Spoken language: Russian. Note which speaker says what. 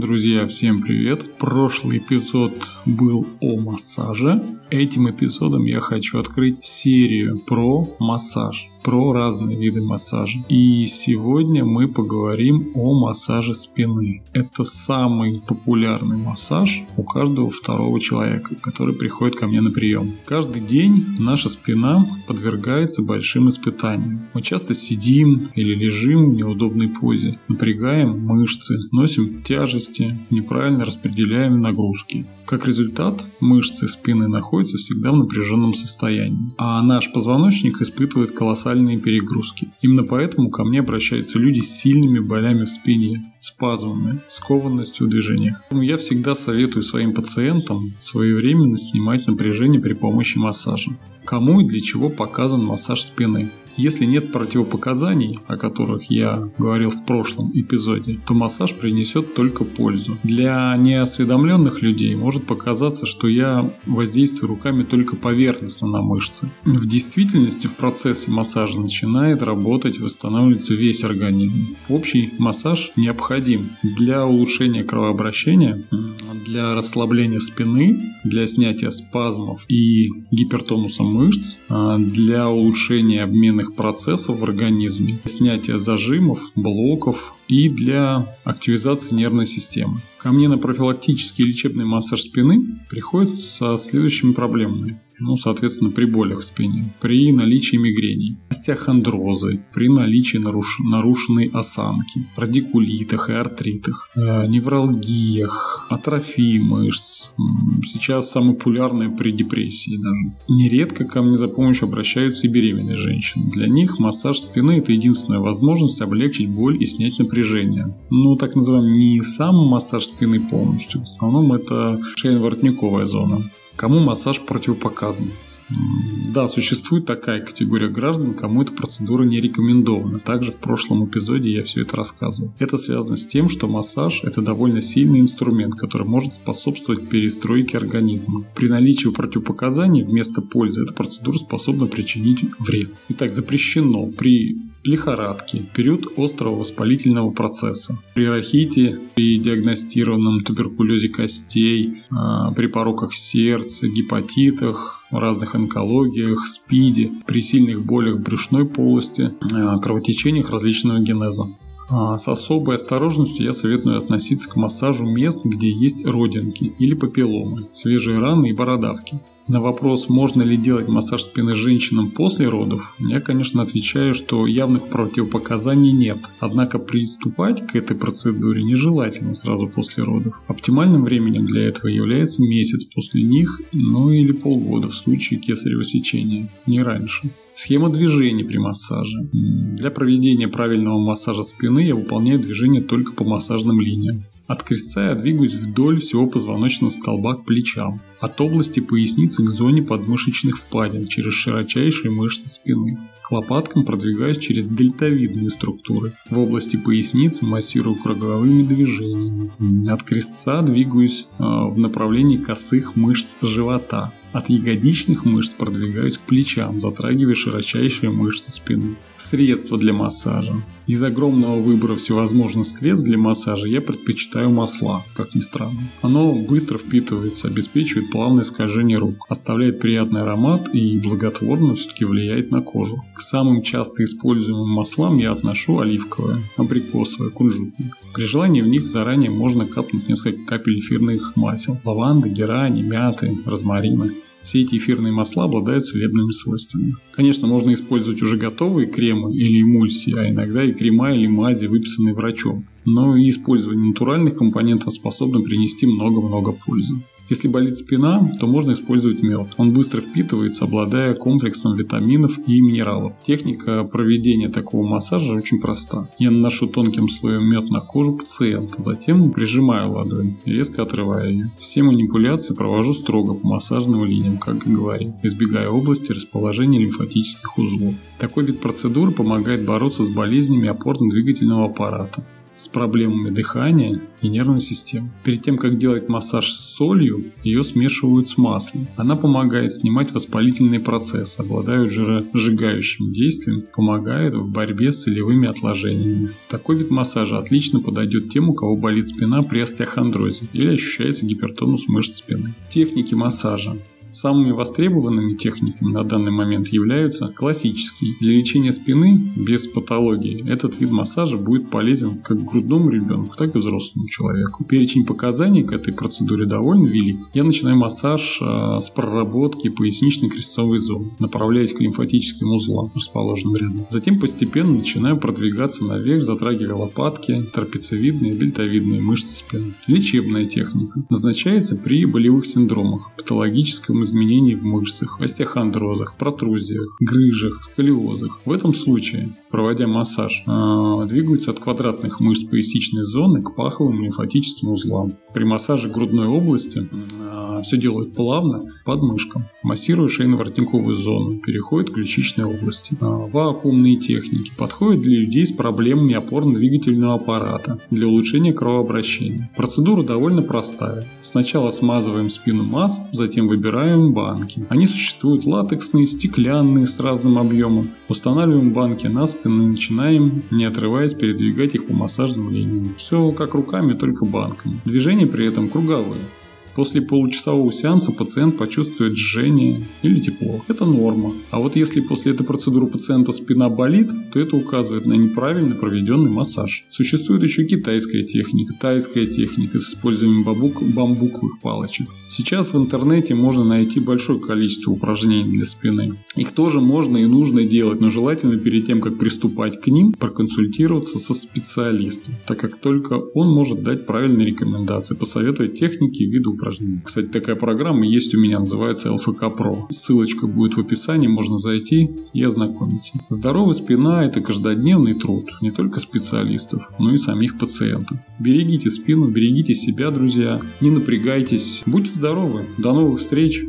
Speaker 1: Друзья, всем привет! Прошлый эпизод был о массаже. Этим эпизодом я хочу открыть серию про массаж про разные виды массажа. И сегодня мы поговорим о массаже спины. Это самый популярный массаж у каждого второго человека, который приходит ко мне на прием. Каждый день наша спина подвергается большим испытаниям. Мы часто сидим или лежим в неудобной позе, напрягаем мышцы, носим тяжести, неправильно распределяем нагрузки. Как результат, мышцы спины находятся всегда в напряженном состоянии, а наш позвоночник испытывает колоссальные перегрузки. Именно поэтому ко мне обращаются люди с сильными болями в спине, спазмами, скованностью в движениях. Я всегда советую своим пациентам своевременно снимать напряжение при помощи массажа. Кому и для чего показан массаж спины? Если нет противопоказаний, о которых я говорил в прошлом эпизоде, то массаж принесет только пользу. Для неосведомленных людей может показаться, что я воздействую руками только поверхностно на мышцы. В действительности в процессе массажа начинает работать восстанавливается весь организм. Общий массаж необходим для улучшения кровообращения, для расслабления спины, для снятия спазмов и гипертонуса мышц, а для улучшения обменных процессов в организме, снятия зажимов, блоков и для активизации нервной системы. Ко мне на профилактический лечебный массаж спины приходят со следующими проблемами ну, соответственно, при болях в спине, при наличии мигрений, остеохондрозы, при наличии наруш... нарушенной осанки, радикулитах и артритах, э, невралгиях, атрофии мышц. Сейчас самое популярное при депрессии даже. Нередко ко мне за помощью обращаются и беременные женщины. Для них массаж спины – это единственная возможность облегчить боль и снять напряжение. Ну, так называемый не сам массаж спины полностью, в основном это шейно-воротниковая зона. Кому массаж противопоказан? Да, существует такая категория граждан, кому эта процедура не рекомендована. Также в прошлом эпизоде я все это рассказывал. Это связано с тем, что массаж – это довольно сильный инструмент, который может способствовать перестройке организма. При наличии противопоказаний вместо пользы эта процедура способна причинить вред. Итак, запрещено при лихорадке, период острого воспалительного процесса, при рахите, при диагностированном туберкулезе костей, а, при пороках сердца, гепатитах, разных онкологиях, СПИДе, при сильных болях брюшной полости, а, кровотечениях различного генеза. А, с особой осторожностью я советую относиться к массажу мест, где есть родинки или папилломы, свежие раны и бородавки. На вопрос, можно ли делать массаж спины женщинам после родов, я, конечно, отвечаю, что явных противопоказаний нет. Однако приступать к этой процедуре нежелательно сразу после родов. Оптимальным временем для этого является месяц после них, ну или полгода в случае кесарево сечения, не раньше. Схема движений при массаже. Для проведения правильного массажа спины я выполняю движение только по массажным линиям. От крестца я двигаюсь вдоль всего позвоночного столба к плечам, от области поясницы к зоне подмышечных впадин через широчайшие мышцы спины. К лопаткам продвигаюсь через дельтовидные структуры. В области поясницы массирую круговыми движениями. От крестца двигаюсь э, в направлении косых мышц живота. От ягодичных мышц продвигаюсь к плечам, затрагивая широчайшие мышцы спины. Средства для массажа. Из огромного выбора всевозможных средств для массажа я предпочитаю масла, как ни странно. Оно быстро впитывается, обеспечивает плавное скольжение рук, оставляет приятный аромат и благотворно все-таки влияет на кожу. К самым часто используемым маслам я отношу оливковое, абрикосовое, кунжутное. При желании в них заранее можно капнуть несколько капель эфирных масел. Лаванды, герани, мяты, розмарина. Все эти эфирные масла обладают целебными свойствами. Конечно, можно использовать уже готовые кремы или эмульсии, а иногда и крема или мази, выписанные врачом. Но и использование натуральных компонентов способно принести много-много пользы. Если болит спина, то можно использовать мед. Он быстро впитывается, обладая комплексом витаминов и минералов. Техника проведения такого массажа очень проста. Я наношу тонким слоем мед на кожу пациента, затем прижимаю ладонь, резко отрывая ее. Все манипуляции провожу строго по массажным линиям, как и говорил, избегая области расположения лимфатических узлов. Такой вид процедуры помогает бороться с болезнями опорно-двигательного аппарата с проблемами дыхания и нервной системы. Перед тем, как делать массаж с солью, ее смешивают с маслом. Она помогает снимать воспалительные процессы, обладает жиросжигающим действием, помогает в борьбе с солевыми отложениями. Такой вид массажа отлично подойдет тем, у кого болит спина при остеохондрозе или ощущается гипертонус мышц спины. Техники массажа. Самыми востребованными техниками на данный момент являются классические. Для лечения спины без патологии этот вид массажа будет полезен как грудному ребенку, так и взрослому человеку. Перечень показаний к этой процедуре довольно велик. Я начинаю массаж э, с проработки поясничной крестцовой зоны, направляясь к лимфатическим узлам, расположенным рядом. Затем постепенно начинаю продвигаться наверх, затрагивая лопатки, трапециевидные и дельтовидные мышцы спины. Лечебная техника назначается при болевых синдромах, патологическом изменений в мышцах, остеохондрозах, протрузиях, грыжах, сколиозах. В этом случае, проводя массаж, а, двигаются от квадратных мышц поясничной зоны к паховым лимфатическим узлам. При массаже грудной области все делают плавно, под мышкам. Массируя шейно-воротниковую зону, переходит к ключичной области. А, вакуумные техники подходят для людей с проблемами опорно-двигательного аппарата для улучшения кровообращения. Процедура довольно простая. Сначала смазываем спину масс, затем выбираем банки. Они существуют латексные, стеклянные с разным объемом. Устанавливаем банки на спину и начинаем, не отрываясь, передвигать их по массажным линиям. Все как руками, только банками. Движения при этом круговые. После получасового сеанса пациент почувствует жжение или тепло. Это норма. А вот если после этой процедуры пациента спина болит, то это указывает на неправильно проведенный массаж. Существует еще китайская техника, тайская техника с использованием бамбук, бамбуковых палочек. Сейчас в интернете можно найти большое количество упражнений для спины. Их тоже можно и нужно делать, но желательно перед тем, как приступать к ним, проконсультироваться со специалистом, так как только он может дать правильные рекомендации, посоветовать техники виды упражнений. Кстати, такая программа есть у меня, называется ЛФК Pro. Ссылочка будет в описании, можно зайти и ознакомиться. Здоровая спина – это каждодневный труд не только специалистов, но и самих пациентов. Берегите спину, берегите себя, друзья, не напрягайтесь, будьте здоровы, до новых встреч!